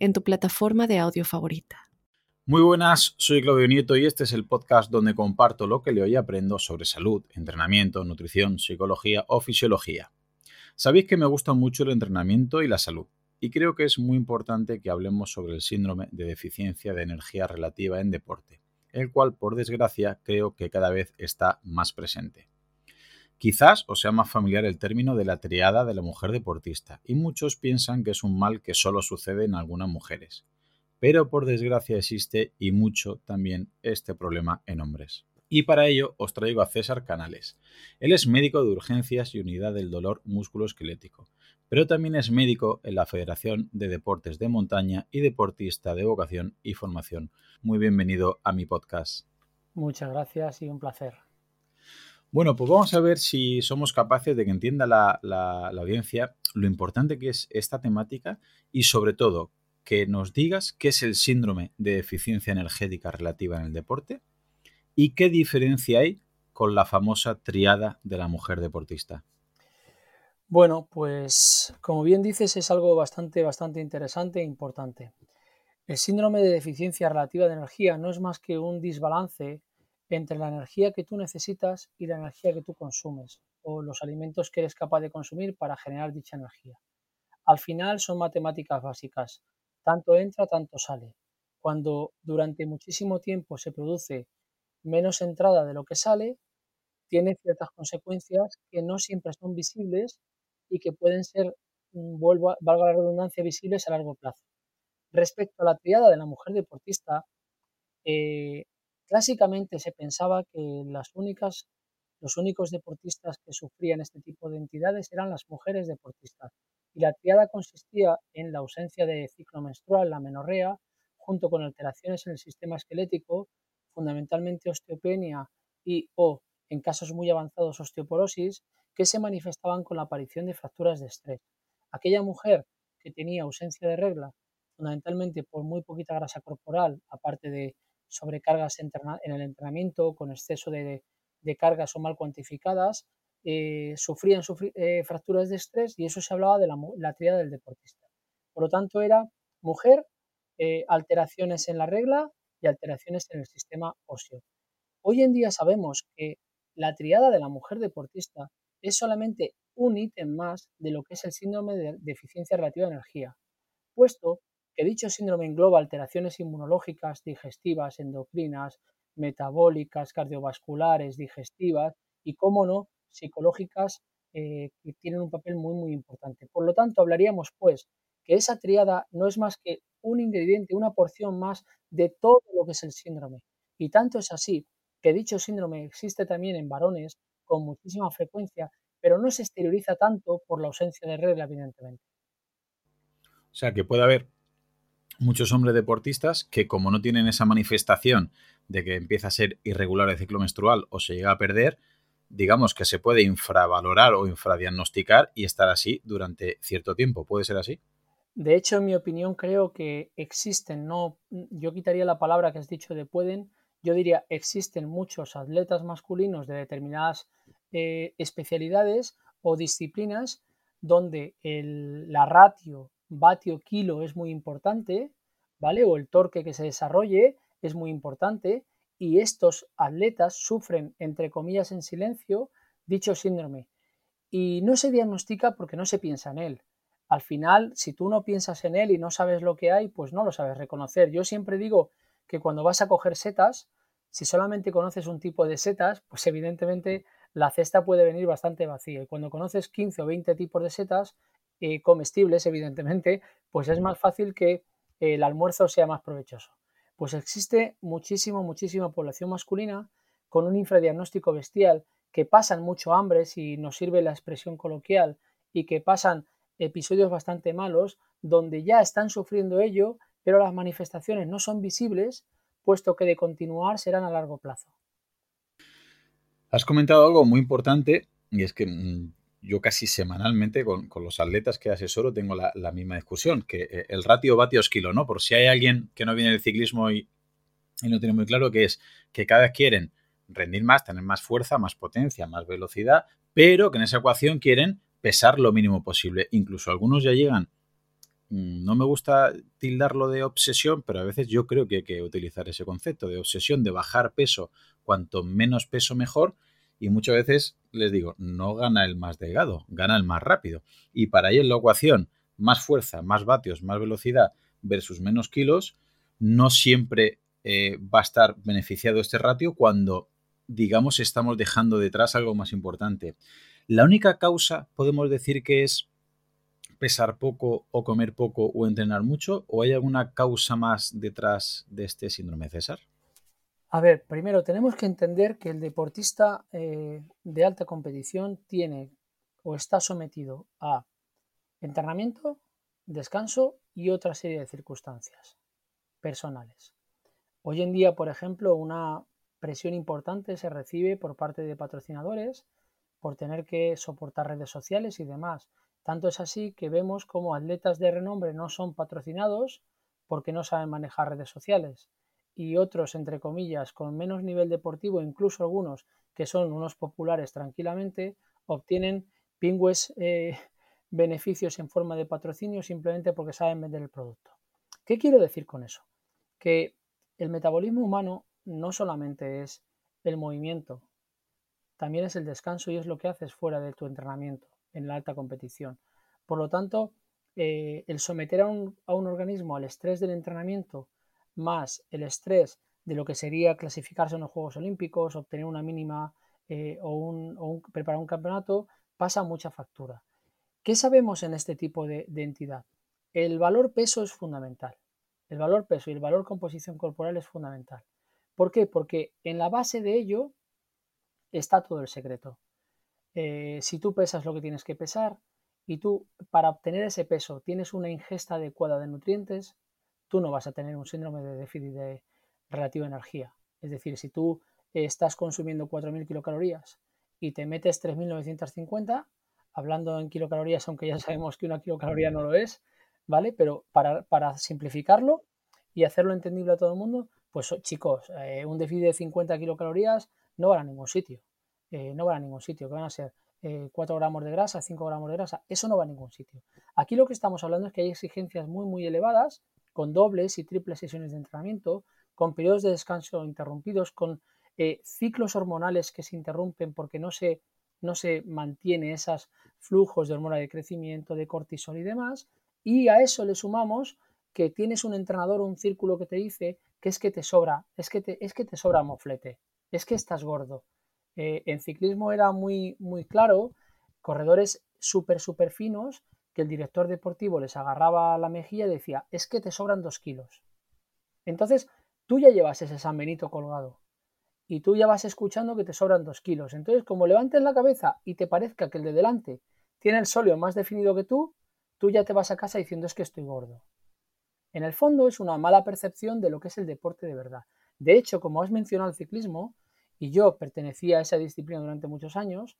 en tu plataforma de audio favorita. Muy buenas, soy Claudio Nieto y este es el podcast donde comparto lo que leo y aprendo sobre salud, entrenamiento, nutrición, psicología o fisiología. Sabéis que me gusta mucho el entrenamiento y la salud, y creo que es muy importante que hablemos sobre el síndrome de deficiencia de energía relativa en deporte, el cual por desgracia creo que cada vez está más presente. Quizás os sea más familiar el término de la triada de la mujer deportista, y muchos piensan que es un mal que solo sucede en algunas mujeres. Pero por desgracia existe y mucho también este problema en hombres. Y para ello os traigo a César Canales. Él es médico de urgencias y unidad del dolor musculoesquelético, pero también es médico en la Federación de Deportes de Montaña y deportista de vocación y formación. Muy bienvenido a mi podcast. Muchas gracias y un placer. Bueno, pues vamos a ver si somos capaces de que entienda la, audiencia lo importante que es esta temática y sobre todo que nos digas qué es el síndrome de deficiencia energética relativa en el deporte y qué diferencia hay con la famosa triada de la mujer deportista. Bueno, pues como bien dices es algo bastante, bastante interesante e importante. El síndrome de deficiencia relativa de energía no es más que un desbalance entre la energía que tú necesitas y la energía que tú consumes o los alimentos que eres capaz de consumir para generar dicha energía. Al final son matemáticas básicas, tanto entra, tanto sale. Cuando durante muchísimo tiempo se produce menos entrada de lo que sale, tiene ciertas consecuencias que no siempre son visibles y que pueden ser, mm, vuelvo valga la redundancia, visibles a largo plazo. Respecto a la triada de la mujer deportista, eh, Clásicamente se pensaba que las únicas, los únicos deportistas que sufrían este tipo de entidades eran las mujeres deportistas, y la triada consistía en la ausencia de ciclo menstrual, la menorrea, junto con alteraciones en el sistema esquelético, fundamentalmente osteopenia y o, en casos muy avanzados, osteoporosis, que se manifestaban con la aparición de fracturas de estrés. Aquella mujer que tenía ausencia de regla, fundamentalmente por muy poquita grasa corporal, aparte de sobrecargas en el entrenamiento, con exceso de, cargas o mal cuantificadas, eh, sufrían eh, fracturas de estrés y eso se hablaba de la, la triada del deportista. Por lo tanto, era mujer, eh, alteraciones en la regla y alteraciones en el sistema óseo. Hoy en día sabemos que la triada de la mujer deportista es solamente un ítem más de lo que es el síndrome de deficiencia relativa de energía, puesto que dicho síndrome engloba alteraciones inmunológicas, digestivas, endocrinas, metabólicas, cardiovasculares, digestivas y, cómo no, psicológicas eh, que tienen un papel muy, muy importante. Por lo tanto, hablaríamos, pues, que esa triada no es más que un ingrediente, una porción más de todo lo que es el síndrome. Y tanto es así que dicho síndrome existe también en varones con muchísima frecuencia, pero no se exterioriza tanto por la ausencia de regla, evidentemente. O sea, que puede haber muchos hombres deportistas que como no tienen esa manifestación de que empieza a ser irregular el ciclo menstrual o se llega a perder, digamos que se puede infravalorar o infradiagnosticar y estar así durante cierto tiempo. ¿Puede ser así? De hecho, en mi opinión, creo que existen, no, yo quitaría la palabra que has dicho de pueden, yo diría existen muchos atletas masculinos de determinadas eh, especialidades o disciplinas donde el, la ratio vatio kilo es muy importante, ¿vale? O el torque que se desarrolle es muy importante y estos atletas sufren, entre comillas, en silencio dicho síndrome. Y no se diagnostica porque no se piensa en él. Al final, si tú no piensas en él y no sabes lo que hay, pues no lo sabes reconocer. Yo siempre digo que cuando vas a coger setas, si solamente conoces un tipo de setas, pues evidentemente la cesta puede venir bastante vacía. Y cuando conoces 15 o 20 tipos de setas, comestibles, evidentemente, pues es más fácil que el almuerzo sea más provechoso. Pues existe muchísima, muchísima población masculina con un infradiagnóstico bestial que pasan mucho hambre, si nos sirve la expresión coloquial, y que pasan episodios bastante malos, donde ya están sufriendo ello pero las manifestaciones no son visibles, puesto que de continuar serán a largo plazo. Has comentado algo muy importante y es que mm, yo casi semanalmente con, los atletas que asesoro tengo la, misma discusión, que eh, el ratio vatios kilo, ¿no? Por si hay alguien que no viene del ciclismo y, y no tiene muy claro que es que cada vez quieren rendir más, tener más fuerza, más potencia, más velocidad, pero que en esa ecuación quieren pesar lo mínimo posible. Incluso algunos ya llegan, mm, no me gusta tildarlo de obsesión, pero a veces yo creo que hay que utilizar ese concepto de obsesión, de bajar peso, cuanto menos peso mejor, y muchas veces les digo, no gana el más delgado, gana el más rápido. Y para ello en la ecuación, más fuerza, más vatios, más velocidad versus menos kilos, no siempre eh, va a estar beneficiado este ratio cuando, digamos, estamos dejando detrás algo más importante. La única causa, podemos decir que es pesar poco o comer poco o entrenar mucho, o hay alguna causa más detrás de este síndrome César? A ver, primero tenemos que entender que el deportista eh, de alta competición tiene o está sometido a entrenamiento, descanso y otra serie de circunstancias personales. Hoy en día, por ejemplo, una presión importante se recibe por parte de patrocinadores por tener que soportar redes sociales y demás. Tanto es así que vemos como atletas de renombre no son patrocinados porque no saben manejar redes sociales y otros, entre comillas, con menos nivel deportivo, incluso algunos que son unos populares tranquilamente, obtienen pingües eh, beneficios en forma de patrocinio simplemente porque saben vender el producto. ¿Qué quiero decir con eso? Que el metabolismo humano no solamente es el movimiento, también es el descanso y es lo que haces fuera de tu entrenamiento en la alta competición. Por lo tanto, eh, el someter a un, organismo al estrés del entrenamiento más el estrés de lo que sería clasificarse en los Juegos Olímpicos, obtener una mínima eh, o, preparar un campeonato, pasa mucha factura. ¿Qué sabemos en este tipo de entidad? El valor peso es fundamental. El valor peso y el valor composición corporal es fundamental. ¿Por qué? Porque en la base de ello está todo el secreto. Eh, si tú pesas lo que tienes que pesar y tú para obtener ese peso tienes una ingesta adecuada de nutrientes, tú no vas a tener un síndrome de déficit de relativa energía. Es decir, si tú estás consumiendo 4.000 kilocalorías y te metes 3.950, hablando en kilocalorías, aunque ya sabemos que una kilocaloría no lo es, ¿vale? Pero para, simplificarlo y hacerlo entendible a todo el mundo, pues chicos, eh, un déficit de 50 kilocalorías no va a ningún sitio. Eh, no va a ningún sitio, que van a ser 4 eh, gramos de grasa, 5 gramos de grasa, eso no va a ningún sitio. Aquí lo que estamos hablando es que hay exigencias muy, muy elevadas, con dobles y triples sesiones de entrenamiento, con periodos de descanso interrumpidos, con ciclos hormonales que se interrumpen porque no se, no se mantiene esos flujos de hormona de crecimiento, de cortisol y demás, y a eso le sumamos que tienes un entrenador un círculo que te dice que es que te sobra, es que te, es que te sobra moflete, es que estás gordo. Eh, en ciclismo era muy, muy claro, corredores súper, súper finos, el director deportivo les agarraba la mejilla y decía, es que te sobran dos kilos. Entonces, tú ya llevas ese San Benito colgado y tú ya vas escuchando que te sobran dos kilos. Entonces, como levantes la cabeza y te parezca que el de delante tiene el sóleo más definido que tú, tú ya te vas a casa diciendo es que estoy gordo. En el fondo es una mala percepción de lo que es el deporte de verdad. De hecho, como has mencionado el ciclismo, y yo pertenecía a esa disciplina durante muchos años,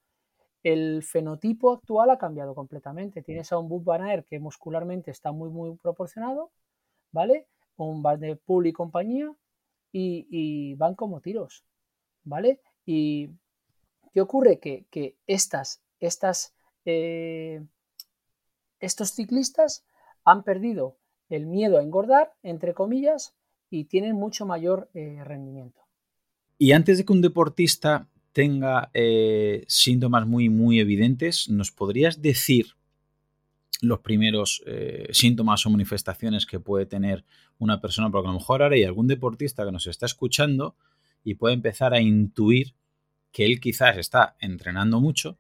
el fenotipo actual ha cambiado completamente. Tienes a un Van que muscularmente está muy, muy proporcionado, ¿vale? Un Van de Pool y compañía, y, van como tiros, ¿vale? Y ¿qué ocurre? Que, estas, estas eh, estos ciclistas han perdido el miedo a engordar, entre comillas, y tienen mucho mayor eh, rendimiento. Y antes de que un deportista tenga eh, síntomas muy, muy evidentes, ¿nos podrías decir los primeros eh, síntomas o manifestaciones que puede tener una persona? Porque a lo mejor ahora hay algún deportista que nos está escuchando y puede empezar a intuir que él quizás está entrenando mucho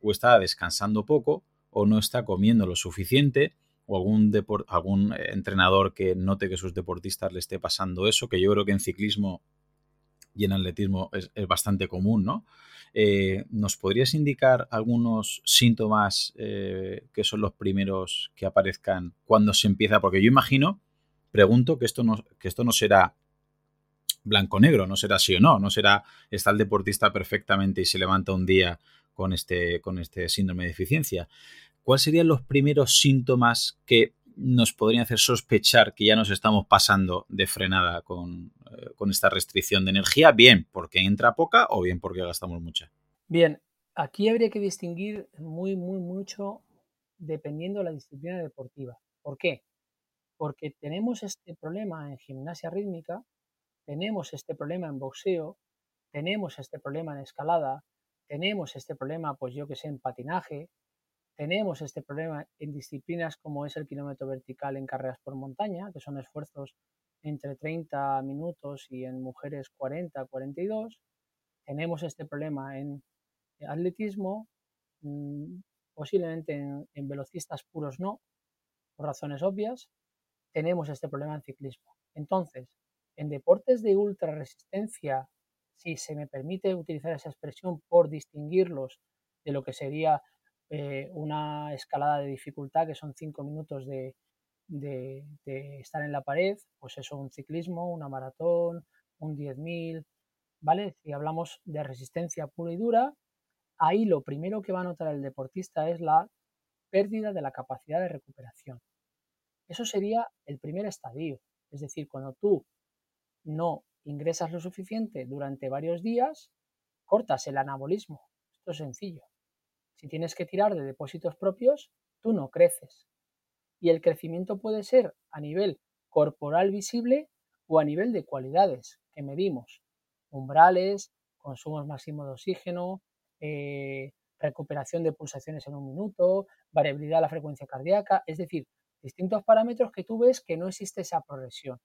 o está descansando poco o no está comiendo lo suficiente o algún, algún eh, entrenador que note que sus deportistas le esté pasando eso, que yo creo que en ciclismo y en atletismo es, bastante común, ¿no? Eh, ¿Nos podrías indicar algunos síntomas eh, que son los primeros que aparezcan cuando se empieza? Porque yo imagino pregunto que esto no, que esto no será blanco-negro, no será sí o no, no será está el deportista perfectamente y se levanta un día con este, con este síndrome de deficiencia. ¿Cuáles serían los primeros síntomas que nos podrían hacer sospechar que ya nos estamos pasando de frenada con, eh, con esta restricción de energía? Bien porque entra poca o bien porque gastamos mucha. Bien, aquí habría que distinguir muy, muy, mucho dependiendo de la disciplina deportiva. ¿Por qué? Porque tenemos este problema en gimnasia rítmica, tenemos este problema en boxeo, tenemos este problema en escalada, tenemos este problema, pues yo que sé, en patinaje, tenemos este problema en disciplinas como es el kilómetro vertical en carreras por montaña, que son esfuerzos entre 30 minutos y en mujeres 40, 42. Tenemos este problema en atletismo, mm, posiblemente en, velocistas puros no, por razones obvias. Tenemos este problema en ciclismo. Entonces, en deportes de ultra resistencia, si se me permite utilizar esa expresión por distinguirlos de lo que sería eh, una escalada de dificultad, que son cinco minutos de, estar en la pared, pues eso, un ciclismo, una maratón, un 10.000, ¿vale? Si hablamos de resistencia pura y dura, ahí lo primero que va a notar el deportista es la pérdida de la capacidad de recuperación. Eso sería el primer estadio. Es decir, cuando tú no ingresas lo suficiente durante varios días, cortas el anabolismo. Esto es sencillo. Si tienes que tirar de depósitos propios, tú no creces. Y el crecimiento puede ser a nivel corporal visible o a nivel de cualidades que medimos. Umbrales, consumos máximos de oxígeno, eh, recuperación de pulsaciones en un minuto, variabilidad de la frecuencia cardíaca, es decir, distintos parámetros que tú ves que no existe esa progresión,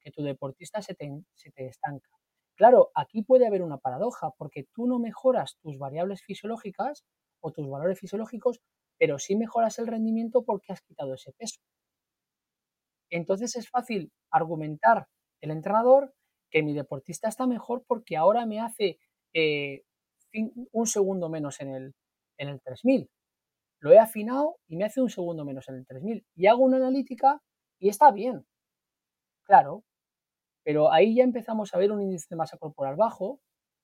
que tu deportista se te, se te estanca. Claro, aquí puede haber una paradoja, porque tú no mejoras tus variables fisiológicas o tus valores fisiológicos, pero sí mejoras el rendimiento porque has quitado ese peso. Entonces es fácil argumentar el entrenador que mi deportista está mejor porque ahora me hace eh, un segundo menos en el, en el 3000. Lo he afinado y me hace un segundo menos en el 3000. Y hago una analítica y está bien. Claro, pero ahí ya empezamos a ver un índice de masa corporal bajo,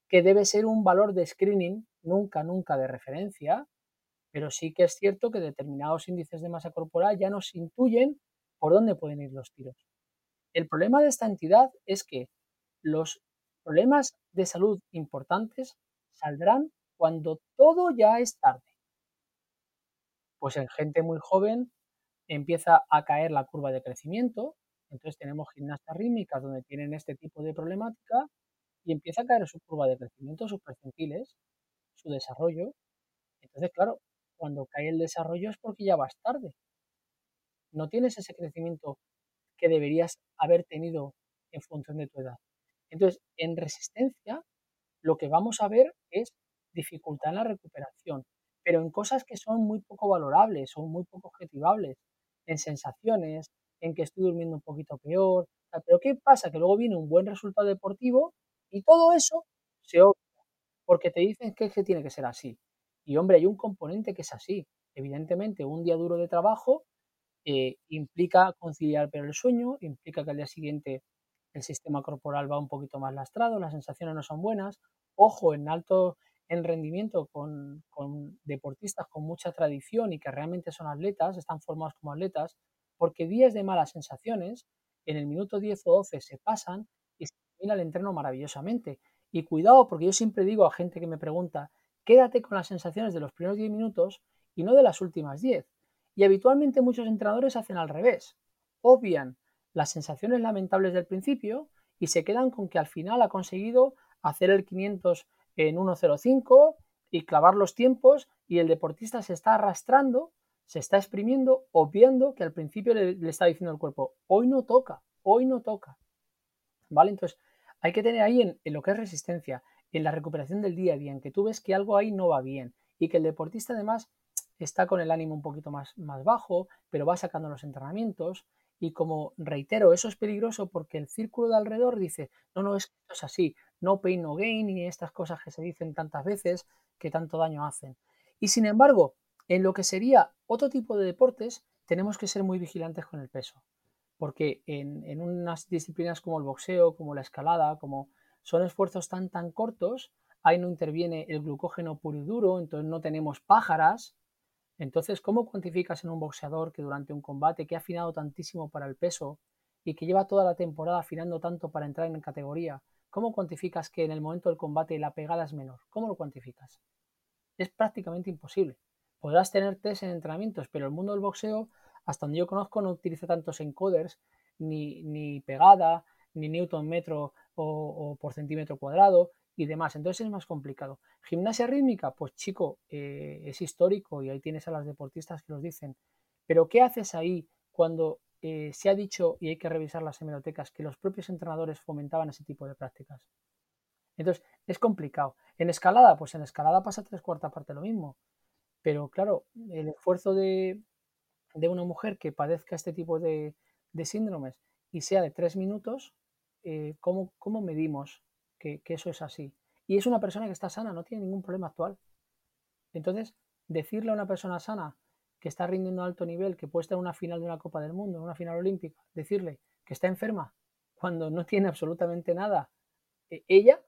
que debe ser un valor de screening, nunca, nunca de referencia, pero sí que es cierto que determinados índices de masa corporal ya nos intuyen por dónde pueden ir los tiros. El problema de esta entidad es que los problemas de salud importantes saldrán cuando todo ya es tarde. Pues en gente muy joven empieza a caer la curva de crecimiento, entonces tenemos gimnastas rítmicas donde tienen este tipo de problemática y empieza a caer su curva de crecimiento, sus percentiles, su desarrollo. Entonces, claro, cuando cae el desarrollo es porque ya vas tarde. No tienes ese crecimiento que deberías haber tenido en función de tu edad. Entonces, en resistencia lo que vamos a ver es dificultad en la recuperación, pero en cosas que son muy poco valorables, son muy poco objetivables, en sensaciones, en que estoy durmiendo un poquito peor. Pero ¿qué pasa? Que luego viene un buen resultado deportivo y todo eso se obvia, porque te dicen que, es que tiene que ser así. Y hombre, hay un componente que es así. Evidentemente, un día duro de trabajo eh, implica conciliar pero el sueño, implica que al día siguiente el sistema corporal va un poquito más lastrado, las sensaciones no son buenas. Ojo, en alto en rendimiento con, deportistas con mucha tradición y que realmente son atletas, están formados como atletas, porque días de malas sensaciones, en el minuto 10 o 12 se pasan y se termina el entreno maravillosamente. Y cuidado, porque yo siempre digo a gente que me pregunta, quédate con las sensaciones de los primeros 10 minutos y no de las últimas 10. Y habitualmente muchos entrenadores hacen al revés. Obvian las sensaciones lamentables del principio y se quedan con que al final ha conseguido hacer el 500 en 1.05 y clavar los tiempos y el deportista se está arrastrando, se está exprimiendo, obviando que al principio le, está diciendo el cuerpo, hoy no toca, hoy no toca. ¿Vale? Entonces, hay que tener ahí en, lo que es resistencia, en la recuperación del día a día, en que tú ves que algo ahí no va bien y que el deportista además está con el ánimo un poquito más, más bajo, pero va sacando los entrenamientos y como reitero, eso es peligroso porque el círculo de alrededor dice, no, no, es, es así, no pain, no gain y estas cosas que se dicen tantas veces que tanto daño hacen. Y sin embargo, en lo que sería otro tipo de deportes, tenemos que ser muy vigilantes con el peso. Porque en, unas disciplinas como el boxeo, como la escalada, como son esfuerzos tan tan cortos, ahí no interviene el glucógeno puro y duro, entonces no tenemos pájaras. Entonces, ¿cómo cuantificas en un boxeador que durante un combate que ha afinado tantísimo para el peso y que lleva toda la temporada afinando tanto para entrar en categoría, ¿cómo cuantificas que en el momento del combate la pegada es menor? ¿Cómo lo cuantificas? Es prácticamente imposible. Podrás tener test en entrenamientos, pero el mundo del boxeo, hasta donde yo conozco, no utiliza tantos encoders, ni, ni pegada, ni newton metro o, por centímetro cuadrado, y demás. Entonces es más complicado. Gimnasia rítmica, pues chico, eh, es histórico y ahí tienes a las deportistas que los dicen. Pero ¿qué haces ahí cuando eh, se ha dicho, y hay que revisar las hemerotecas, que los propios entrenadores fomentaban ese tipo de prácticas? Entonces es complicado. En escalada, pues en escalada pasa tres cuartas parte lo mismo. Pero claro, el esfuerzo de, una mujer que padezca este tipo de, síndromes y sea de tres minutos, eh, ¿cómo, ¿cómo medimos que, eso es así. Y es una persona que está sana, no tiene ningún problema actual. Entonces, decirle a una persona sana que está rindiendo a alto nivel, que puede estar en una final de una Copa del Mundo, en una final olímpica, decirle que está enferma cuando no tiene absolutamente nada, eh, ella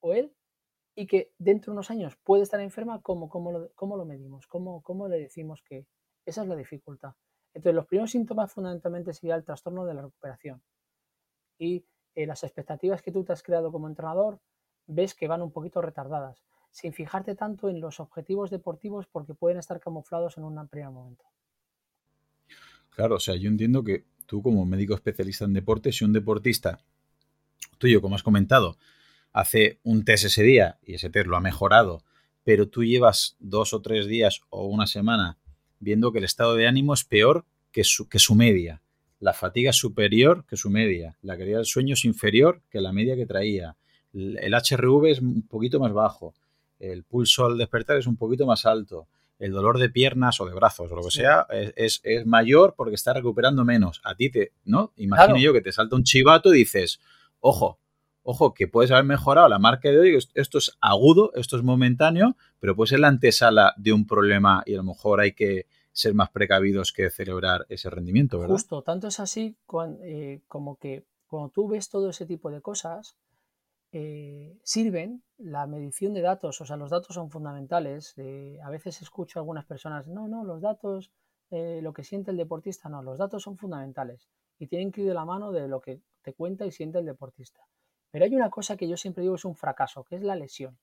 o él, y que dentro de unos años puede estar enferma, ¿cómo, cómo, lo, cómo lo medimos? ¿Cómo, ¿Cómo le decimos que esa es la dificultad? Entonces, los primeros síntomas fundamentalmente sería el trastorno de la recuperación. Y eh, las expectativas que tú te has creado como entrenador ves que van un poquito retardadas, sin fijarte tanto en los objetivos deportivos porque pueden estar camuflados en un primer momento. Claro, o sea, yo entiendo que tú como médico especialista en deporte, si un deportista tuyo, como has comentado, hace un test ese día y ese test lo ha mejorado, pero tú llevas dos o tres días o una semana viendo que el estado de ánimo es peor que su, que su media, la fatiga es superior que su media, la calidad del sueño es inferior que la media que traía, el HRV es un poquito más bajo, el pulso al despertar es un poquito más alto, el dolor de piernas o de brazos o lo que sea es, mayor porque está recuperando menos. A ti te, ¿no? Imagino yo que te salta un chivato y dices, ojo, ojo, que puedes haber mejorado la marca de hoy, esto es agudo, esto es momentáneo, pero puede ser la antesala de un problema y a lo mejor hay que ser más precavidos que celebrar ese rendimiento, ¿verdad? Justo, tanto es así eh, como que cuando tú ves todo ese tipo de cosas, eh, sirven la medición de datos, o sea, los datos son fundamentales. a veces escucho a algunas personas, no, no, los datos, eh, lo que siente el deportista, no, los datos son fundamentales y tienen que ir de la mano de lo que te cuenta y siente el deportista. Pero hay una cosa que yo siempre digo es un fracaso, que es la lesión.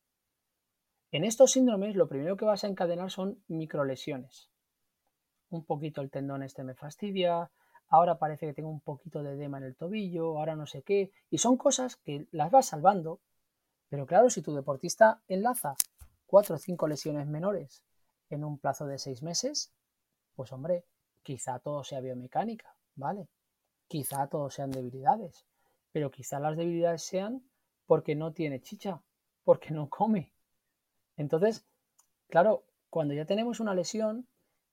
En estos síndromes lo primero que vas a encadenar son microlesiones un poquito el tendón este me fastidia, ahora parece que tengo un poquito de edema en el tobillo, ahora no sé qué, y son cosas que las vas salvando, pero claro, si tu deportista enlaza cuatro o cinco lesiones menores en un plazo de seis meses, pues hombre, quizá todo sea biomecánica, ¿vale? Quizá todo sean debilidades, pero quizá las debilidades sean porque no tiene chicha, porque no come. Entonces, claro, cuando ya tenemos una lesión,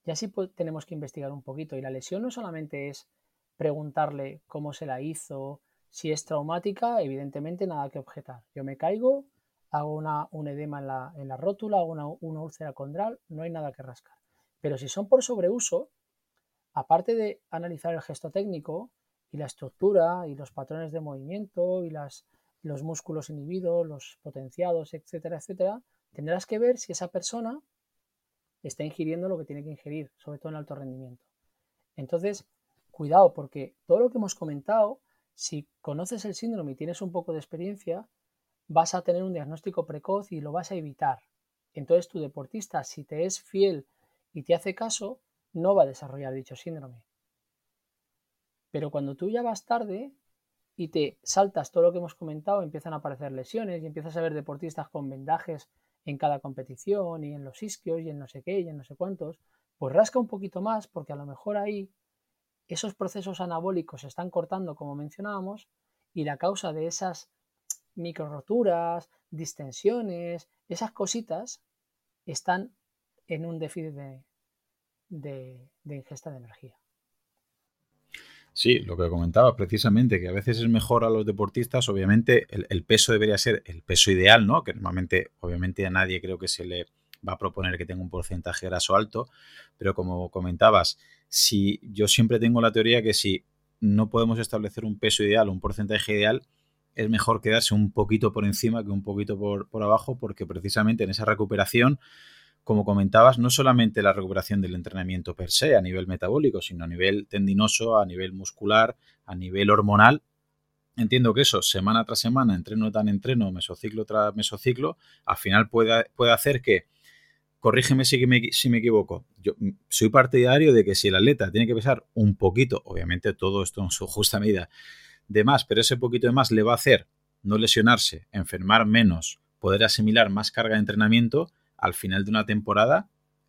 ya sí tenemos que investigar un poquito. Y la lesión no solamente es preguntarle cómo se la hizo, si es traumática, evidentemente nada que objetar. Yo me caigo, hago una, un edema en la, en la rótula, hago una, una úlcera condral, no hay nada que rascar. Pero si son por sobreuso, aparte de analizar el gesto técnico y la estructura y los patrones de movimiento y las, los músculos inhibidos, los potenciados, etcétera, etcétera, tendrás que ver si esa persona está ingiriendo lo que tiene que ingerir, sobre todo en alto rendimiento. Entonces, cuidado, porque todo lo que hemos comentado, si conoces el síndrome y tienes un poco de experiencia, vas a tener un diagnóstico precoz y lo vas a evitar. Entonces, tu deportista, si te es fiel y te hace caso, no va a desarrollar dicho síndrome. Pero cuando tú ya vas tarde y te saltas todo lo que hemos comentado, empiezan a aparecer lesiones y empiezas a ver deportistas con vendajes en cada competición y en los isquios y en no sé qué y en no sé cuántos, pues rasca un poquito más porque a lo mejor ahí esos procesos anabólicos se están cortando como mencionábamos y la causa de esas micro roturas, distensiones, esas cositas están en un déficit de ingesta de energía. Sí, lo que comentaba precisamente, que a veces es mejor a los deportistas, obviamente el, peso debería ser el peso ideal, ¿no? Que normalmente, obviamente a nadie creo que se le va a proponer que tenga un porcentaje graso alto, pero como comentabas, si yo siempre tengo la teoría que si no podemos establecer un peso ideal, un porcentaje ideal, es mejor quedarse un poquito por encima que un poquito por, por abajo, porque precisamente en esa recuperación como comentabas, no solamente la recuperación del entrenamiento per se a nivel metabólico, sino a nivel tendinoso, a nivel muscular, a nivel hormonal. Entiendo que eso, semana tras semana, entreno tras entreno, mesociclo tras mesociclo, al final puede, puede hacer que, corrígeme si me, si me equivoco, yo soy partidario de que si el atleta tiene que pesar un poquito, obviamente todo esto en su justa medida, de más, pero ese poquito de más le va a hacer no lesionarse, enfermar menos, poder asimilar más carga de entrenamiento, al final de una temporada,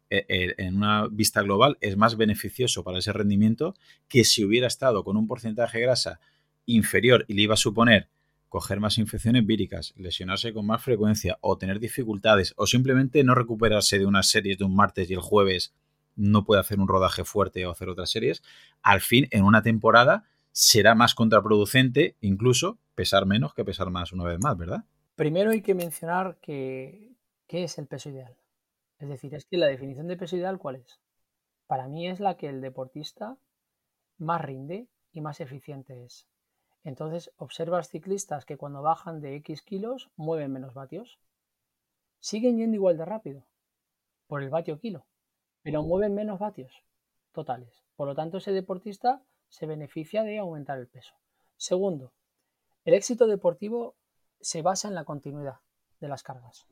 eh, eh, en una vista global, es más beneficioso para ese rendimiento que si hubiera estado con un porcentaje de grasa inferior y le iba a suponer coger más infecciones víricas, lesionarse con más frecuencia o tener dificultades o simplemente no recuperarse de unas series de un martes y el jueves no puede hacer un rodaje fuerte o hacer otras series, al fin en una temporada será más contraproducente incluso pesar menos que pesar más una vez más, ¿verdad? Primero hay que mencionar que ¿Qué es el peso ideal? Es decir, es que la definición de peso ideal, ¿cuál es? Para mí es la que el deportista más rinde y más eficiente es. Entonces, observas ciclistas que cuando bajan de X kilos mueven menos vatios. Siguen yendo igual de rápido por el vatio kilo, pero mueven menos vatios totales. Por lo tanto, ese deportista se beneficia de aumentar el peso. Segundo, el éxito deportivo se basa en la continuidad de las cargas.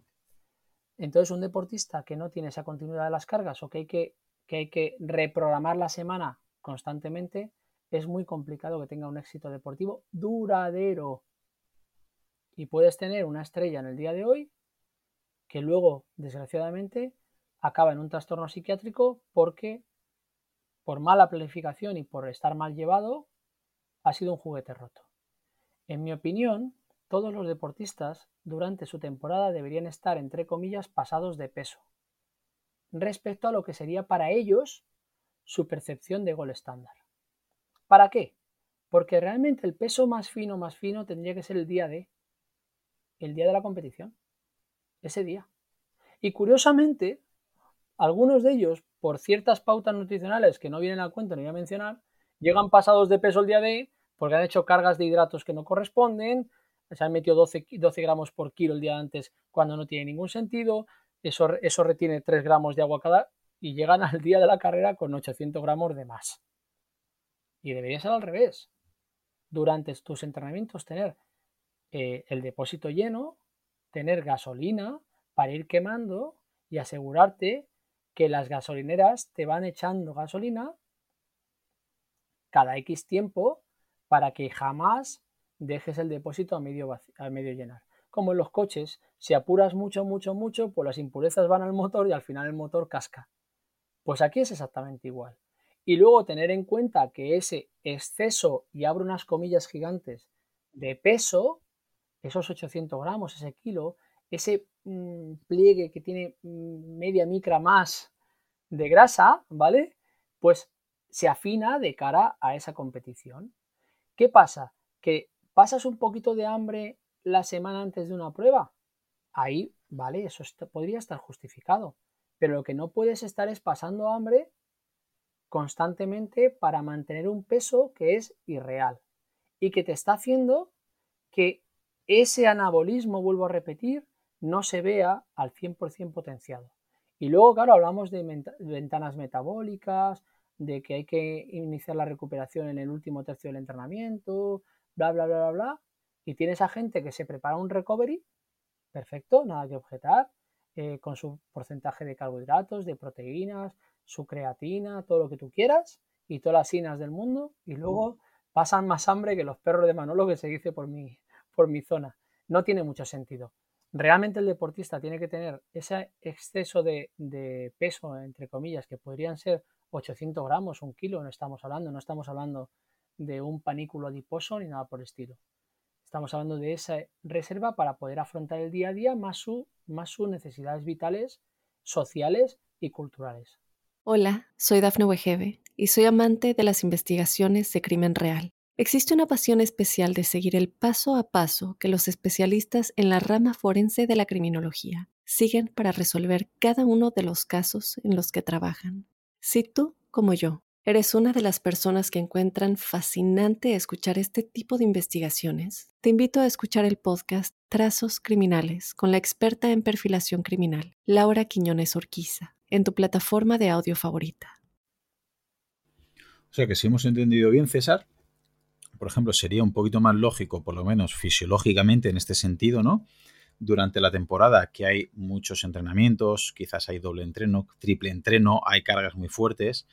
Entonces, un deportista que no tiene esa continuidad de las cargas o que hay que, que, hay que reprogramar la semana constantemente, es muy complicado que tenga un éxito deportivo duradero. Y puedes tener una estrella en el día de hoy que luego, desgraciadamente, acaba en un trastorno psiquiátrico porque, por mala planificación y por estar mal llevado, ha sido un juguete roto. En mi opinión, todos los deportistas durante su temporada deberían estar, entre comillas, pasados de peso, respecto a lo que sería para ellos su percepción de gol estándar. ¿Para qué? Porque realmente el peso más fino, más fino tendría que ser el día de, el día de la competición, ese día. Y curiosamente, algunos de ellos, por ciertas pautas nutricionales que no vienen al cuento ni voy a mencionar, llegan pasados de peso el día de porque han hecho cargas de hidratos que no corresponden, se han metido 12, 12 gramos por kilo el día antes cuando no tiene ningún sentido, eso, eso retiene 3 gramos de agua cada y llegan al día de la carrera con 800 gramos de más. Y debería ser al revés. Durante tus entrenamientos tener eh, el depósito lleno, tener gasolina para ir quemando y asegurarte que las gasolineras te van echando gasolina cada X tiempo para que jamás dejes el depósito a medio, a medio llenar. Como en los coches, si apuras mucho, mucho, mucho, pues las impurezas van al motor y al final el motor casca. Pues aquí es exactamente igual. Y luego tener en cuenta que ese exceso, y abro unas comillas gigantes, de peso, esos 800 gramos, ese kilo, ese mm, pliegue que tiene mm, media micra más de grasa, ¿vale? Pues se afina de cara a esa competición. ¿Qué pasa? Que ¿Pasas un poquito de hambre la semana antes de una prueba? Ahí, vale, eso podría estar justificado. Pero lo que no puedes estar es pasando hambre constantemente para mantener un peso que es irreal y que te está haciendo que ese anabolismo, vuelvo a repetir, no se vea al 100% potenciado. Y luego, claro, hablamos de ventanas metabólicas, de que hay que iniciar la recuperación en el último tercio del entrenamiento, bla, bla, bla, bla, bla, y tienes a gente que se prepara un recovery, perfecto, nada que objetar, eh, con su porcentaje de carbohidratos, de proteínas, su creatina, todo lo que tú quieras, y todas las sinas del mundo, y luego pasan más hambre que los perros de Manolo que se dice por mi, por mi zona. No tiene mucho sentido. Realmente el deportista tiene que tener ese exceso de, de peso, entre comillas, que podrían ser 800 gramos, un kilo, no estamos hablando, no estamos hablando de un panículo adiposo ni nada por el estilo. Estamos hablando de esa reserva para poder afrontar el día a día más, su, más sus necesidades vitales, sociales y culturales. Hola, soy Dafne Wegebe y soy amante de las investigaciones de crimen real. Existe una pasión especial de seguir el paso a paso que los especialistas en la rama forense de la criminología siguen para resolver cada uno de los casos en los que trabajan. Si tú, como yo, ¿Eres una de las personas que encuentran fascinante escuchar este tipo de investigaciones? Te invito a escuchar el podcast Trazos Criminales con la experta en perfilación criminal, Laura Quiñones Orquiza, en tu plataforma de audio favorita. O sea que si hemos entendido bien, César, por ejemplo, sería un poquito más lógico, por lo menos fisiológicamente en este sentido, ¿no? Durante la temporada que hay muchos entrenamientos, quizás hay doble entreno, triple entreno, hay cargas muy fuertes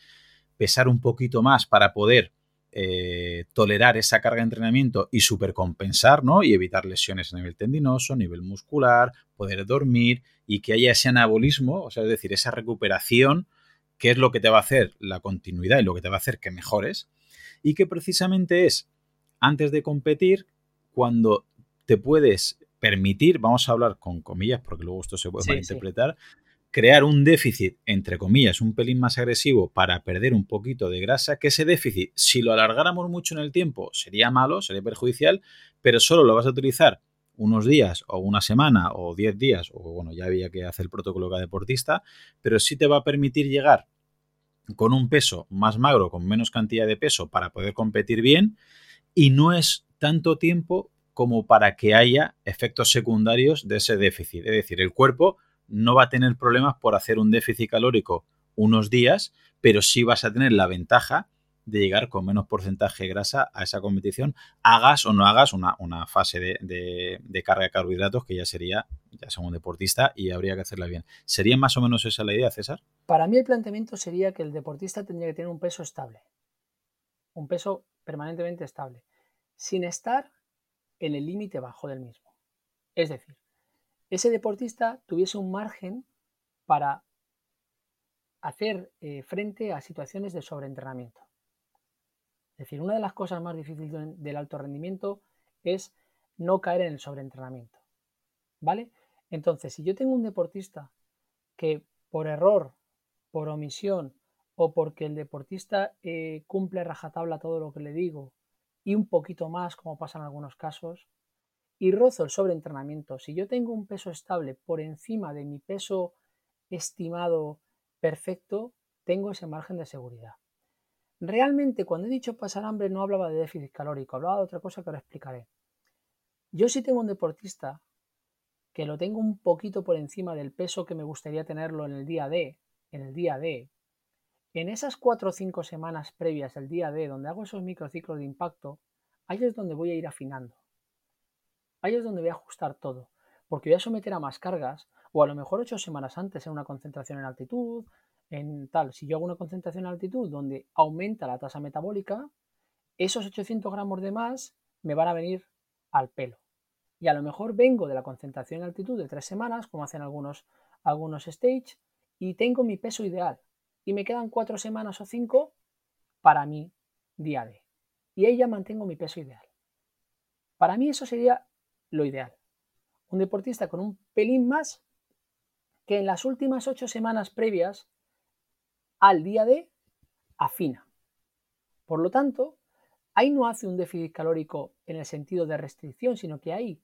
pesar un poquito más para poder eh, tolerar esa carga de entrenamiento y supercompensar, ¿no? Y evitar lesiones a nivel tendinoso, a nivel muscular, poder dormir y que haya ese anabolismo, o sea, es decir, esa recuperación, que es lo que te va a hacer la continuidad y lo que te va a hacer que mejores, y que precisamente es antes de competir cuando te puedes permitir, vamos a hablar con comillas, porque luego esto se puede malinterpretar, crear un déficit, entre comillas, un pelín más agresivo para perder un poquito de grasa, que ese déficit, si lo alargáramos mucho en el tiempo, sería malo, sería perjudicial, pero solo lo vas a utilizar unos días o una semana o diez días, o bueno, ya había que hacer el protocolo cada deportista, pero sí te va a permitir llegar con un peso más magro, con menos cantidad de peso para poder competir bien y no es tanto tiempo como para que haya efectos secundarios de ese déficit. Es decir, el cuerpo no va a tener problemas por hacer un déficit calórico unos días, pero sí vas a tener la ventaja de llegar con menos porcentaje de grasa a esa competición, hagas o no hagas una, fase de, carga de carbohidratos que ya sería, ya según deportista, y habría que hacerla bien. ¿Sería más o menos esa la idea, César? Para mí el planteamiento sería que el deportista tendría que tener un peso estable, un peso permanentemente estable, sin estar en el límite bajo del mismo. Es decir, ese deportista tuviese un margen para hacer eh, frente a situaciones de sobreentrenamiento. Es decir, una de las cosas más difíciles del alto rendimiento es no caer en el sobreentrenamiento. ¿Vale? Entonces, si yo tengo un deportista que por error, por omisión o porque el deportista eh, cumple rajatabla todo lo que le digo y un poquito más, como pasa en algunos casos, y rozo el sobreentrenamiento, si yo tengo un peso estable por encima de mi peso estimado perfecto, tengo ese margen de seguridad. Realmente, cuando he dicho pasar hambre, no hablaba de déficit calórico, hablaba de otra cosa que ahora explicaré. Yo sí tengo un deportista que lo tengo un poquito por encima del peso que me gustaría tenerlo en el día D, en el día D. En esas cuatro o cinco semanas previas al día D, donde hago esos microciclos de impacto, ahí es donde voy a ir afinando. Ahí es donde voy a ajustar todo, porque voy a someter a más cargas, o a lo mejor ocho semanas antes en una concentración en altitud, en tal, si yo hago una concentración en altitud donde aumenta la tasa metabólica, esos 800 gramos de más me van a venir al pelo. Y a lo mejor vengo de la concentración en altitud de tres semanas, como hacen algunos, algunos stage, y tengo mi peso ideal. Y me quedan cuatro semanas o cinco para mi día D. Y ahí ya mantengo mi peso ideal. Para mí eso sería lo ideal. Un deportista con un pelín más que en las últimas ocho semanas previas al día de afina. Por lo tanto, ahí no hace un déficit calórico en el sentido de restricción, sino que ahí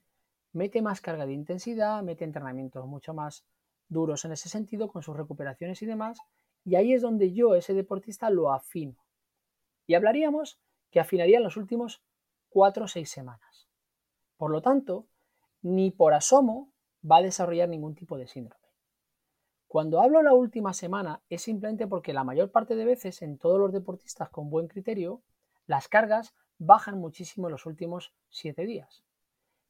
mete más carga de intensidad, mete entrenamientos mucho más duros en ese sentido, con sus recuperaciones y demás, y ahí es donde yo, ese deportista, lo afino. Y hablaríamos que afinaría en los últimos cuatro o seis semanas. Por lo tanto, ni por asomo va a desarrollar ningún tipo de síndrome. Cuando hablo la última semana es simplemente porque la mayor parte de veces en todos los deportistas con buen criterio, las cargas bajan muchísimo en los últimos siete días.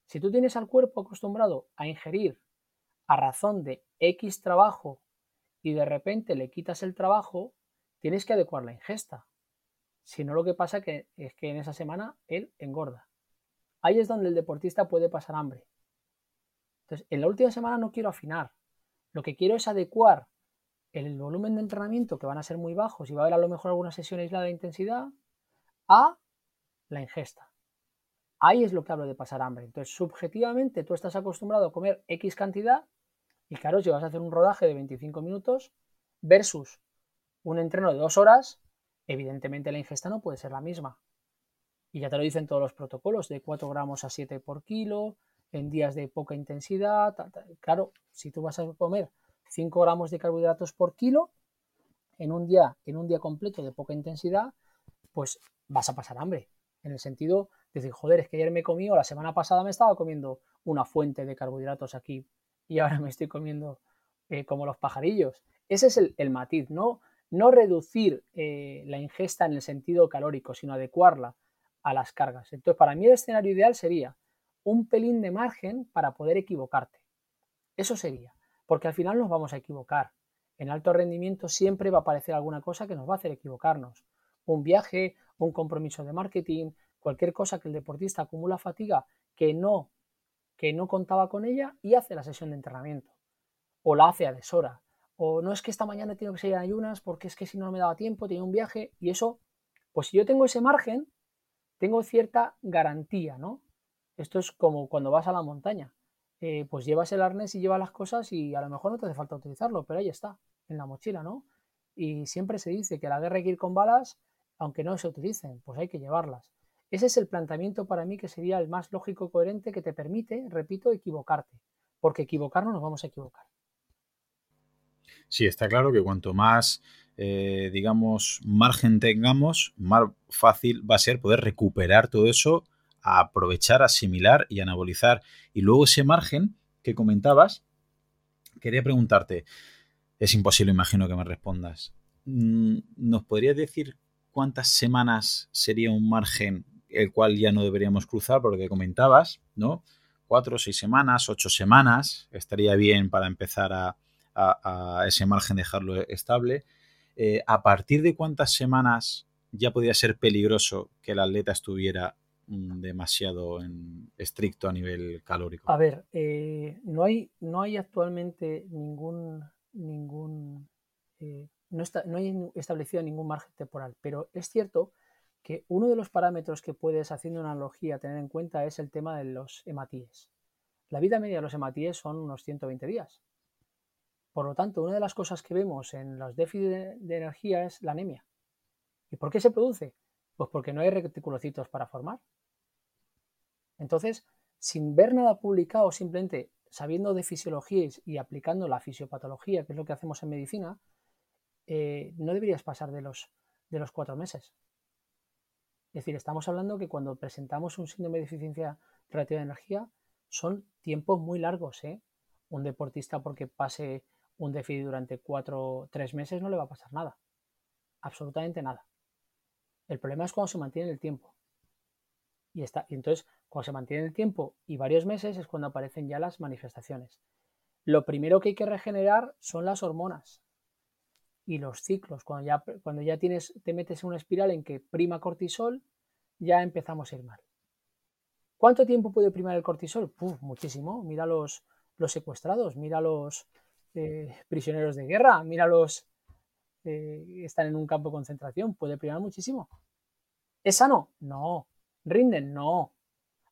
Si tú tienes al cuerpo acostumbrado a ingerir a razón de X trabajo y de repente le quitas el trabajo, tienes que adecuar la ingesta. Si no, lo que pasa es que en esa semana él engorda. Ahí es donde el deportista puede pasar hambre. Entonces, en la última semana no quiero afinar. Lo que quiero es adecuar el volumen de entrenamiento, que van a ser muy bajos y va a haber a lo mejor alguna sesión aislada de intensidad, a la ingesta. Ahí es lo que hablo de pasar hambre. Entonces, subjetivamente, tú estás acostumbrado a comer X cantidad y claro, si vas a hacer un rodaje de 25 minutos versus un entreno de dos horas, evidentemente la ingesta no puede ser la misma. Y ya te lo dicen todos los protocolos, de 4 gramos a 7 por kilo, en días de poca intensidad. Claro, si tú vas a comer 5 gramos de carbohidratos por kilo, en un día, en un día completo de poca intensidad, pues vas a pasar hambre. En el sentido de decir, joder, es que ayer me comí o la semana pasada me estaba comiendo una fuente de carbohidratos aquí y ahora me estoy comiendo eh, como los pajarillos. Ese es el, matiz, ¿no? No reducir eh, la ingesta en el sentido calórico, sino adecuarla a las cargas. Entonces, para mí el escenario ideal sería un pelín de margen para poder equivocarte. Eso sería, porque al final nos vamos a equivocar. En alto rendimiento siempre va a aparecer alguna cosa que nos va a hacer equivocarnos. Un viaje, un compromiso de marketing, cualquier cosa que el deportista acumula fatiga que no, que no contaba con ella y hace la sesión de entrenamiento. O la hace a deshora. O no es que esta mañana tengo que en ayunas porque es que si no me daba tiempo, tenía un viaje y eso, pues si yo tengo ese margen, tengo cierta garantía, ¿no? Esto es como cuando vas a la montaña. Eh, pues llevas el arnés y llevas las cosas y a lo mejor no te hace falta utilizarlo, pero ahí está, en la mochila, ¿no? Y siempre se dice que la guerra hay que ir con balas, aunque no se utilicen, pues hay que llevarlas. Ese es el planteamiento para mí que sería el más lógico y coherente que te permite, repito, equivocarte, porque equivocarnos nos vamos a equivocar. Sí, está claro que cuanto más, eh, digamos, margen tengamos, más fácil va a ser poder recuperar todo eso aprovechar, asimilar y anabolizar. Y luego ese margen que comentabas, quería preguntarte, es imposible, imagino que me respondas. Mm, ¿Nos podrías decir cuántas semanas sería un margen el cual ya no deberíamos cruzar? Porque comentabas, ¿no? Cuatro, seis semanas, ocho semanas, estaría bien para empezar a, ese margen dejarlo estable. Eh, ¿A partir de cuántas semanas ya podría ser peligroso que el atleta estuviera Mm, demasiado en, estricto a nivel calórico? A ver, eh, no, hay, no hay actualmente ningún, ningún eh, no, está, no hay establecido ningún margen temporal, pero es cierto que uno de los parámetros que puedes, haciendo una analogía, tener en cuenta es el tema de los hematíes. La vida media de los hematíes son unos 120 días. Por lo tanto, una de las cosas que vemos en los déficits de energía es la anemia. ¿Y por qué se produce? Pues porque no hay reticulocitos para formar. Entonces, sin ver nada publicado, simplemente sabiendo de fisiología y aplicando la fisiopatología, que es lo que hacemos en medicina, eh, no deberías pasar de los, de los cuatro meses. Es decir, estamos hablando que cuando presentamos un síndrome de deficiencia relativa de energía, son tiempos muy largos. ¿eh? Un deportista porque pase un déficit durante cuatro o tres meses no le va a pasar nada. Absolutamente nada. El problema es cuando se mantiene el tiempo. Y, está, y entonces, cuando se mantiene el tiempo y varios meses es cuando aparecen ya las manifestaciones. Lo primero que hay que regenerar son las hormonas y los ciclos. Cuando ya, cuando ya tienes, te metes en una espiral en que prima cortisol, ya empezamos a ir mal. ¿Cuánto tiempo puede primar el cortisol? muchísimo. Mira los, los secuestrados, mira los eh, prisioneros de guerra, mira los eh, están en un campo de concentración, puede primar muchísimo. ¿Es sano? No. ¿Rinden? No.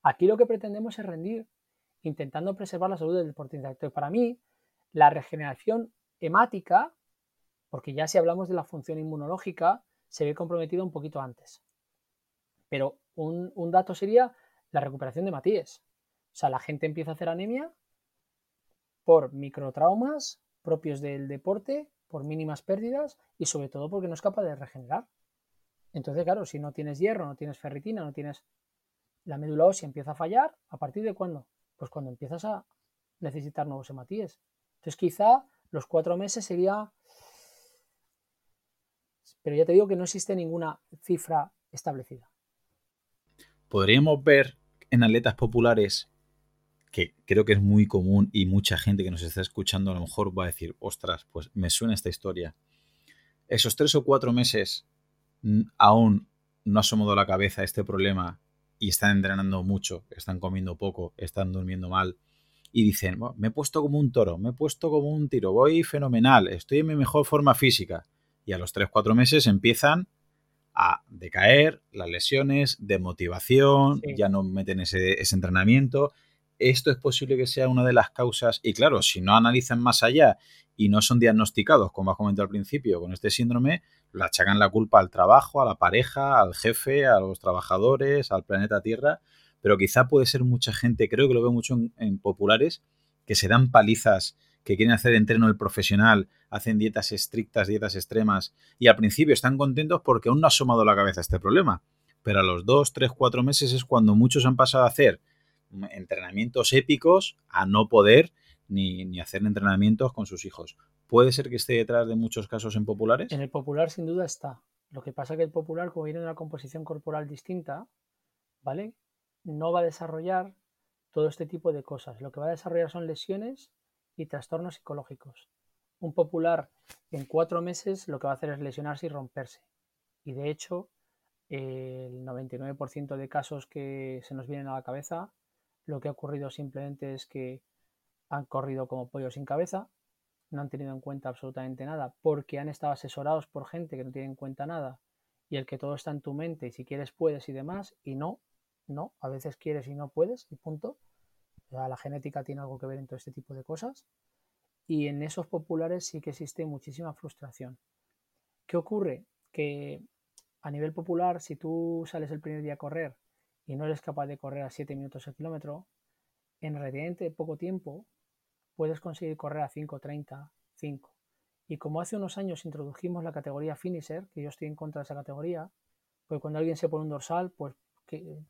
Aquí lo que pretendemos es rendir, intentando preservar la salud del deportista. Entonces, para mí, la regeneración hemática, porque ya si hablamos de la función inmunológica, se ve comprometido un poquito antes. Pero un, un dato sería la recuperación de Matías. O sea, la gente empieza a hacer anemia por microtraumas propios del deporte por mínimas pérdidas y sobre todo porque no es capaz de regenerar. Entonces, claro, si no tienes hierro, no tienes ferritina, no tienes... La médula ósea empieza a fallar, ¿a partir de cuándo? Pues cuando empiezas a necesitar nuevos hematíes. Entonces, quizá los cuatro meses sería... Pero ya te digo que no existe ninguna cifra establecida. Podríamos ver en atletas populares que creo que es muy común y mucha gente que nos está escuchando a lo mejor va a decir, ostras, pues me suena esta historia. Esos tres o cuatro meses aún no ha asomado la cabeza este problema y están entrenando mucho, están comiendo poco, están durmiendo mal y dicen, me he puesto como un toro, me he puesto como un tiro, voy fenomenal, estoy en mi mejor forma física. Y a los tres, cuatro meses empiezan a decaer las lesiones, de motivación, ya no meten ese, ese entrenamiento esto es posible que sea una de las causas, y claro, si no analizan más allá y no son diagnosticados, como has comentado al principio, con este síndrome, le achacan la culpa al trabajo, a la pareja, al jefe, a los trabajadores, al planeta Tierra, pero quizá puede ser mucha gente, creo que lo veo mucho en, populares, que se dan palizas que quieren hacer entreno el profesional, hacen dietas estrictas, dietas extremas, y al principio están contentos porque aún no ha asomado la cabeza este problema. Pero a los dos, tres, cuatro meses es cuando muchos han pasado a hacer entrenamientos épicos a no poder ni, ni hacer entrenamientos con sus hijos. ¿Puede ser que esté detrás de muchos casos en populares? En el popular sin duda está. Lo que pasa es que el popular, como viene de una composición corporal distinta, ¿vale? No va a desarrollar todo este tipo de cosas. Lo que va a desarrollar son lesiones y trastornos psicológicos. Un popular en cuatro meses lo que va a hacer es lesionarse y romperse. Y de hecho, el 99% de casos que se nos vienen a la cabeza, lo que ha ocurrido simplemente es que han corrido como pollo sin cabeza, no han tenido en cuenta absolutamente nada, porque han estado asesorados por gente que no tiene en cuenta nada, y el que todo está en tu mente, y si quieres puedes y demás, y no, no, a veces quieres y no puedes, y punto. la genética tiene algo que ver en todo este tipo de cosas. Y en esos populares sí que existe muchísima frustración. ¿Qué ocurre? Que a nivel popular, si tú sales el primer día a correr y no eres capaz de correr a 7 minutos el kilómetro, en relativamente poco tiempo puedes conseguir correr a 5.30, 5. Y como hace unos años introdujimos la categoría finisher, que yo estoy en contra de esa categoría, pues cuando alguien se pone un dorsal, pues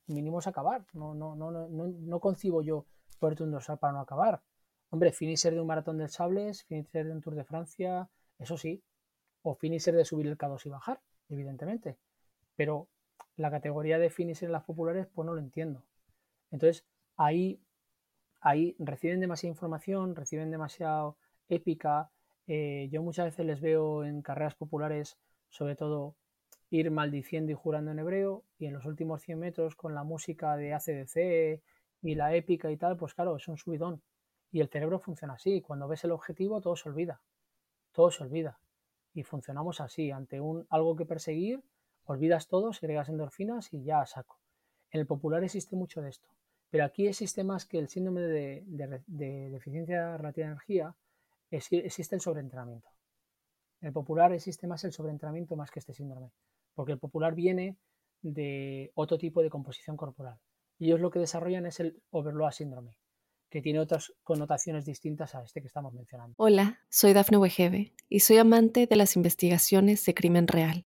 mínimo es acabar. No, no, no, no, no concibo yo ponerte un dorsal para no acabar. Hombre, finisher de un maratón del sables, finisher de un Tour de Francia, eso sí. O finisher de subir el K2 y bajar, evidentemente. Pero la categoría de finisher en las populares, pues no lo entiendo. Entonces, ahí ahí reciben demasiada información, reciben demasiado épica. Eh, yo muchas veces les veo en carreras populares, sobre todo, ir maldiciendo y jurando en hebreo, y en los últimos 100 metros con la música de ACDC y la épica y tal, pues claro, es un subidón. Y el cerebro funciona así. Cuando ves el objetivo, todo se olvida. Todo se olvida. Y funcionamos así. Ante un algo que perseguir, olvidas todo, segregas endorfinas y ya saco. En el popular existe mucho de esto. Pero aquí existe más que el síndrome de, deficiencia relativa de energía, existe el sobreentrenamiento. En el popular existe más el sobreentrenamiento más que este síndrome, porque el popular viene de otro tipo de composición corporal. Y ellos lo que desarrollan es el overload síndrome, que tiene otras connotaciones distintas a este que estamos mencionando. Hola, soy Dafne Wegebe y soy amante de las investigaciones de crimen real.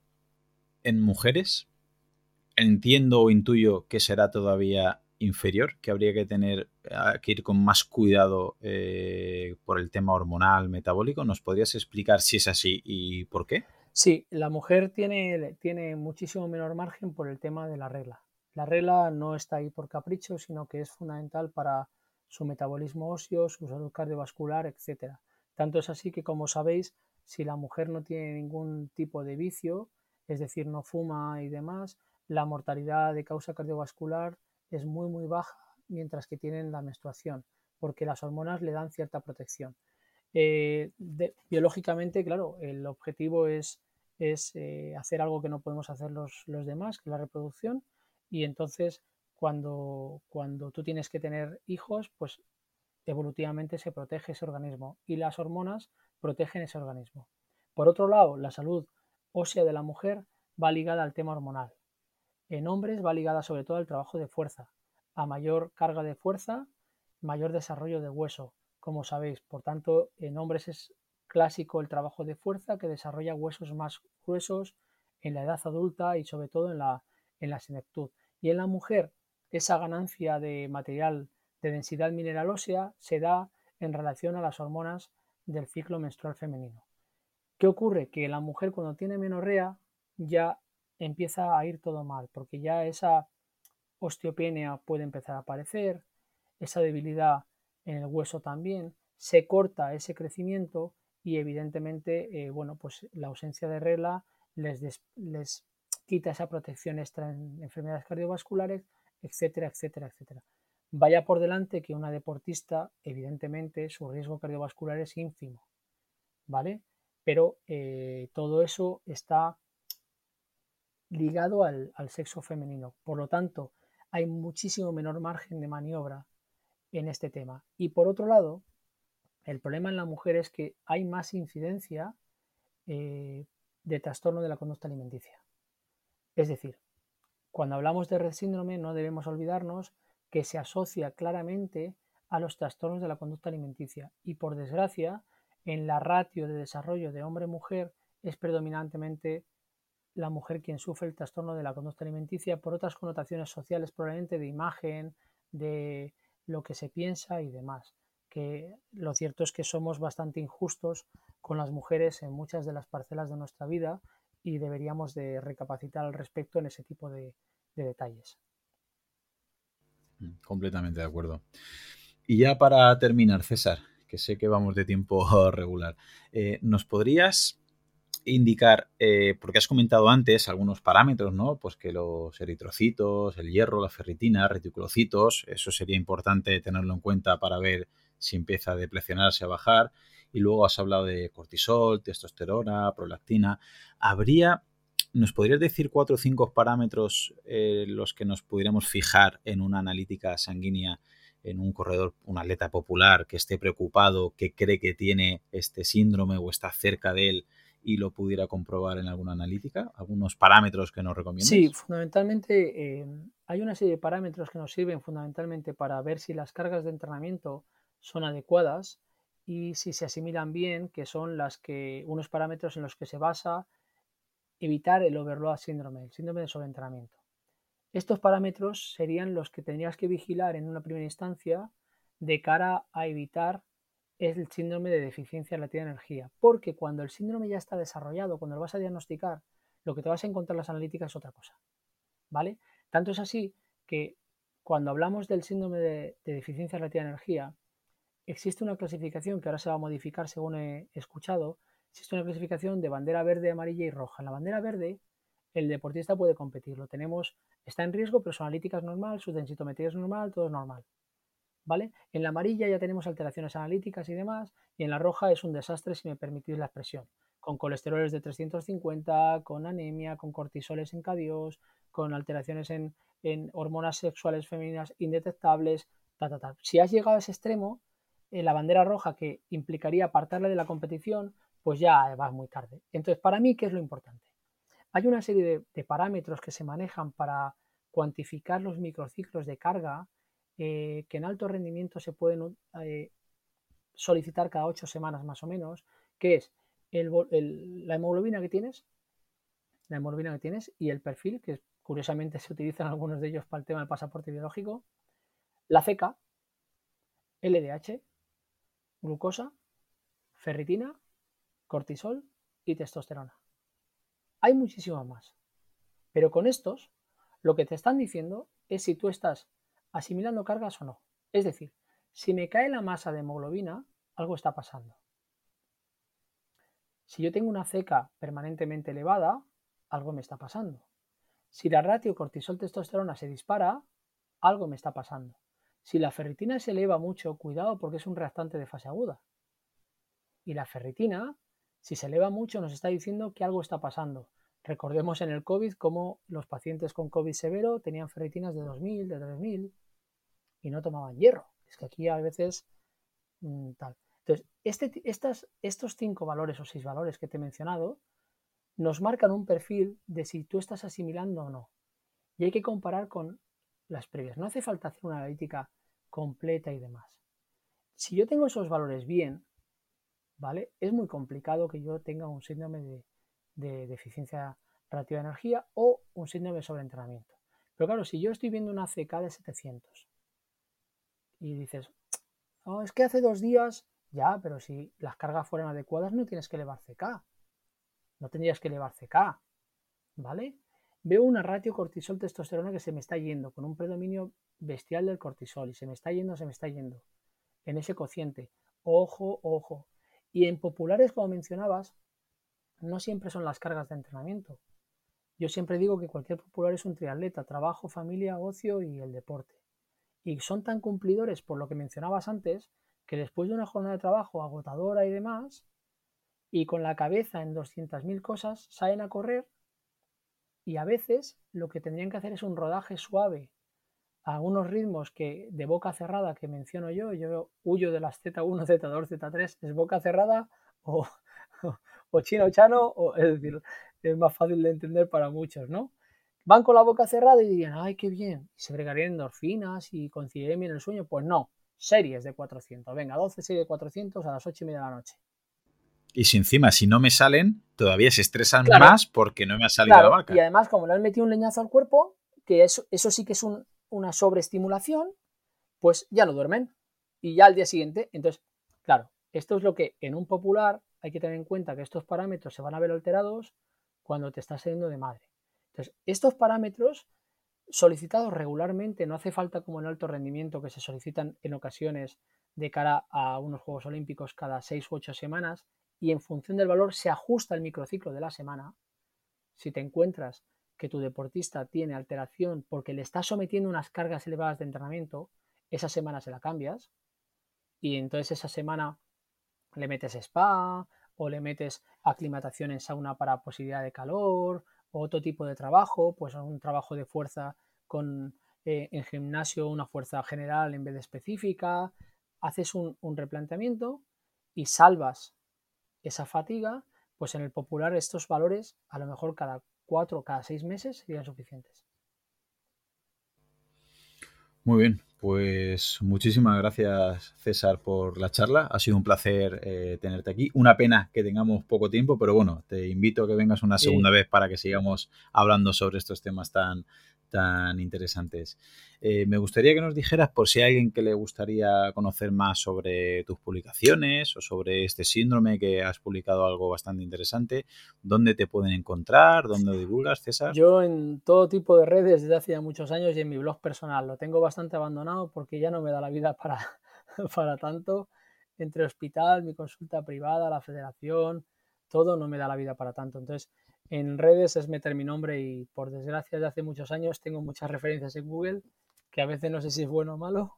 en mujeres entiendo o intuyo que será todavía inferior, que habría que tener que ir con más cuidado eh, por el tema hormonal, metabólico. ¿Nos podrías explicar si es así y por qué? Sí, la mujer tiene, tiene muchísimo menor margen por el tema de la regla. La regla no está ahí por capricho, sino que es fundamental para su metabolismo óseo, su salud cardiovascular, etc. Tanto es así que, como sabéis, si la mujer no tiene ningún tipo de vicio, es decir, no fuma y demás, la mortalidad de causa cardiovascular es muy muy baja mientras que tienen la menstruación, porque las hormonas le dan cierta protección. Eh, biológicamente, claro, el objetivo es, es eh, hacer algo que no podemos hacer los, los, demás, que es la reproducción, y entonces cuando, cuando tú tienes que tener hijos, pues evolutivamente se protege ese organismo y las hormonas protegen ese organismo. Por otro lado, la salud ósea de la mujer va ligada al tema hormonal. En hombres va ligada sobre todo al trabajo de fuerza. A mayor carga de fuerza, mayor desarrollo de hueso, como sabéis. Por tanto, en hombres es clásico el trabajo de fuerza que desarrolla huesos más gruesos en la edad adulta y sobre todo en la, en la senectud. Y en la mujer, esa ganancia de material de densidad mineral ósea se da en relación a las hormonas del ciclo menstrual femenino. ¿Qué ocurre? Que la mujer cuando tiene menorrea ya empieza a ir todo mal, porque ya esa osteopenia puede empezar a aparecer, esa debilidad en el hueso también, se corta ese crecimiento y evidentemente, eh, bueno, pues la ausencia de regla les, les quita esa protección extra en enfermedades cardiovasculares, etcétera, etcétera, etcétera. Vaya por delante que una deportista, evidentemente, su riesgo cardiovascular es ínfimo ¿vale? Pero eh, todo eso está ligado al, sexo femenino. Por lo tanto, hay muchísimo menor margen de maniobra en este tema. Y por otro lado, el problema en la mujer es que hay más incidencia eh, de trastorno de la conducta alimenticia. Es decir, cuando hablamos de red síndrome no debemos olvidarnos que se asocia claramente a los trastornos de la conducta alimenticia y por desgracia en la ratio de desarrollo de hombre-mujer es predominantemente la mujer quien sufre el trastorno de la conducta alimenticia por otras connotaciones sociales, probablemente de imagen, de lo que se piensa y demás. Que lo cierto es que somos bastante injustos con las mujeres en muchas de las parcelas de nuestra vida y deberíamos de recapacitar al respecto en ese tipo de, detalles. Mm, completamente de acuerdo. Y ya para terminar, César, que sé que vamos de tiempo regular, eh, ¿nos podrías indicar, eh, porque has comentado antes algunos parámetros, ¿no? Pues que los eritrocitos, el hierro, la ferritina, reticulocitos, eso sería importante tenerlo en cuenta para ver si empieza a deprecionarse, a bajar. Y luego has hablado de cortisol, testosterona, prolactina. ¿Habría, nos podrías decir cuatro o cinco parámetros eh, los que nos pudiéramos fijar en una analítica sanguínea en un corredor, un atleta popular que esté preocupado, que cree que tiene este síndrome o está cerca de él y lo pudiera comprobar en alguna analítica? ¿Algunos parámetros que nos recomiendas? Sí, fundamentalmente eh, hay una serie de parámetros que nos sirven fundamentalmente para ver si las cargas de entrenamiento son adecuadas y si se asimilan bien, que son las que unos parámetros en los que se basa evitar el overload síndrome, el síndrome de sobreentrenamiento. Estos parámetros serían los que tendrías que vigilar en una primera instancia de cara a evitar el síndrome de deficiencia relativa de energía. Porque cuando el síndrome ya está desarrollado, cuando lo vas a diagnosticar, lo que te vas a encontrar en las analíticas es otra cosa. ¿Vale? Tanto es así que cuando hablamos del síndrome de, deficiencia relativa de energía, existe una clasificación que ahora se va a modificar según he escuchado. Existe una clasificación de bandera verde, amarilla y roja. En la bandera verde, el deportista puede competir. Lo tenemos, está en riesgo, pero su analítica es normal, su densitometría es normal, todo es normal. ¿vale? En la amarilla ya tenemos alteraciones analíticas y demás, y en la roja es un desastre, si me permitís la expresión, con colesteroles de 350, con anemia, con cortisoles en K2, con alteraciones en, hormonas sexuales femeninas indetectables, ta, ta, ta. Si has llegado a ese extremo, en la bandera roja que implicaría apartarle de la competición, pues ya vas muy tarde. Entonces, para mí, ¿qué es lo importante? Hay una serie de parámetros que se manejan para cuantificar los microciclos de carga eh, que en alto rendimiento se pueden eh, solicitar cada ocho semanas más o menos, que es la hemoglobina que tienes, la hemoglobina que tienes y el perfil, que curiosamente se utilizan algunos de ellos para el tema del pasaporte biológico, la CK, LDH, glucosa, ferritina, cortisol y testosterona. Hay muchísimas más. Pero con estos, lo que te están diciendo es si tú estás asimilando cargas o no. Es decir, si me cae la masa de hemoglobina, algo está pasando. Si yo tengo una ceca permanentemente elevada, algo me está pasando. Si la ratio cortisol-testosterona se dispara, algo me está pasando. Si la ferritina se eleva mucho, cuidado porque es un reactante de fase aguda. Y la ferritina, si se eleva mucho, nos está diciendo que algo está pasando. Recordemos en el COVID cómo los pacientes con COVID severo tenían ferritinas de 2.000, de 3.000 y no tomaban hierro. Es que aquí a veces mm, tal. Entonces, este, estas, estos cinco valores o seis valores que te he mencionado nos marcan un perfil de si tú estás asimilando o no. Y hay que comparar con las previas. No hace falta hacer una analítica completa y demás. Si yo tengo esos valores bien, ¿vale? Es muy complicado que yo tenga un síndrome de, de deficiencia relativa de energía o un síndrome de sobreentrenamiento. Pero claro, si yo estoy viendo una CK de 700 y dices, oh, es que hace dos días, ya, pero si las cargas fueran adecuadas no tienes que elevar CK. No tendrías que elevar CK, ¿vale? Veo una ratio cortisol-testosterona que se me está yendo, con un predominio bestial del cortisol, y se me está yendo, se me está yendo, en ese cociente. Ojo, ojo. Y en populares, como mencionabas, no siempre son las cargas de entrenamiento. Yo siempre digo que cualquier popular es un triatleta, trabajo, familia, ocio y el deporte y son tan cumplidores por lo que mencionabas antes que después de una jornada de trabajo agotadora y demás, y con la cabeza en 200.000 cosas salen a correr y a veces lo que tendrían que hacer es un rodaje suave a unos ritmos que de boca cerrada que menciono yo, yo huyo de las Z1, Z2, Z3, es boca cerrada o, o chino chano, o, es decir, es más fácil de entender para muchos, ¿no? Van con la boca cerrada y dirían, ay, qué bien, y se bregarían endorfinas y coincidirían bien el sueño. Pues no, series de 400, venga, 12 series de 400 a las 8 y media de la noche. Y si encima, si no me salen, todavía se estresan más porque no me ha salido la marca. Y además, como le han metido un leñazo al cuerpo, que eso, eso sí que es una sobreestimulación, pues ya no duermen. Y ya al día siguiente, entonces, claro, esto es lo que en un popular hay que tener en cuenta que estos parámetros se van a ver alterados cuando te estás saliendo de madre. Entonces, estos parámetros solicitados regularmente, no hace falta como en alto rendimiento que se solicitan en ocasiones de cara a unos Juegos Olímpicos cada seis u ocho semanas, y en función del valor se ajusta el microciclo de la semana. Si te encuentras que tu deportista tiene alteración porque le estás sometiendo unas cargas elevadas de entrenamiento, esa semana se la cambias y entonces esa semana le metes spa o le metes aclimatación en sauna para posibilidad de calor o otro tipo de trabajo, pues un trabajo de fuerza con eh, en gimnasio una fuerza general en vez de específica, haces un replanteamiento y salvas esa fatiga, pues en el popular estos valores a lo mejor cada cuatro cada seis meses serían suficientes. Muy bien, pues muchísimas gracias César por la charla. Ha sido un placer eh, tenerte aquí. Una pena que tengamos poco tiempo, pero bueno, te invito a que vengas una segunda vez para que sigamos hablando sobre estos temas tan, tan interesantes. Eh, me gustaría que nos dijeras por si hay alguien que le gustaría conocer más sobre tus publicaciones o sobre este síndrome que has publicado algo bastante interesante, ¿dónde te pueden encontrar? ¿Dónde divulgas, César? Yo en todo tipo de redes desde hace muchos años y en mi blog personal. Lo tengo bastante abandonado porque ya no me da la vida para, para tanto. Entre hospital, mi consulta privada, la federación, todo no me da la vida para tanto. Entonces, en redes es meter mi nombre y por desgracia de hace muchos años tengo muchas referencias en Google, que a veces no sé si es bueno o malo,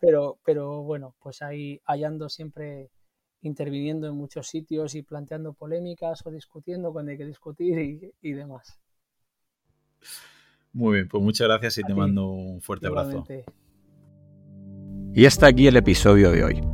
pero, pero bueno, pues ahí, ando siempre interviniendo en muchos sitios y planteando polémicas o discutiendo cuando hay que discutir y, demás. Muy bien, pues muchas gracias y te mando un fuerte abrazo. Y hasta aquí el episodio de hoy.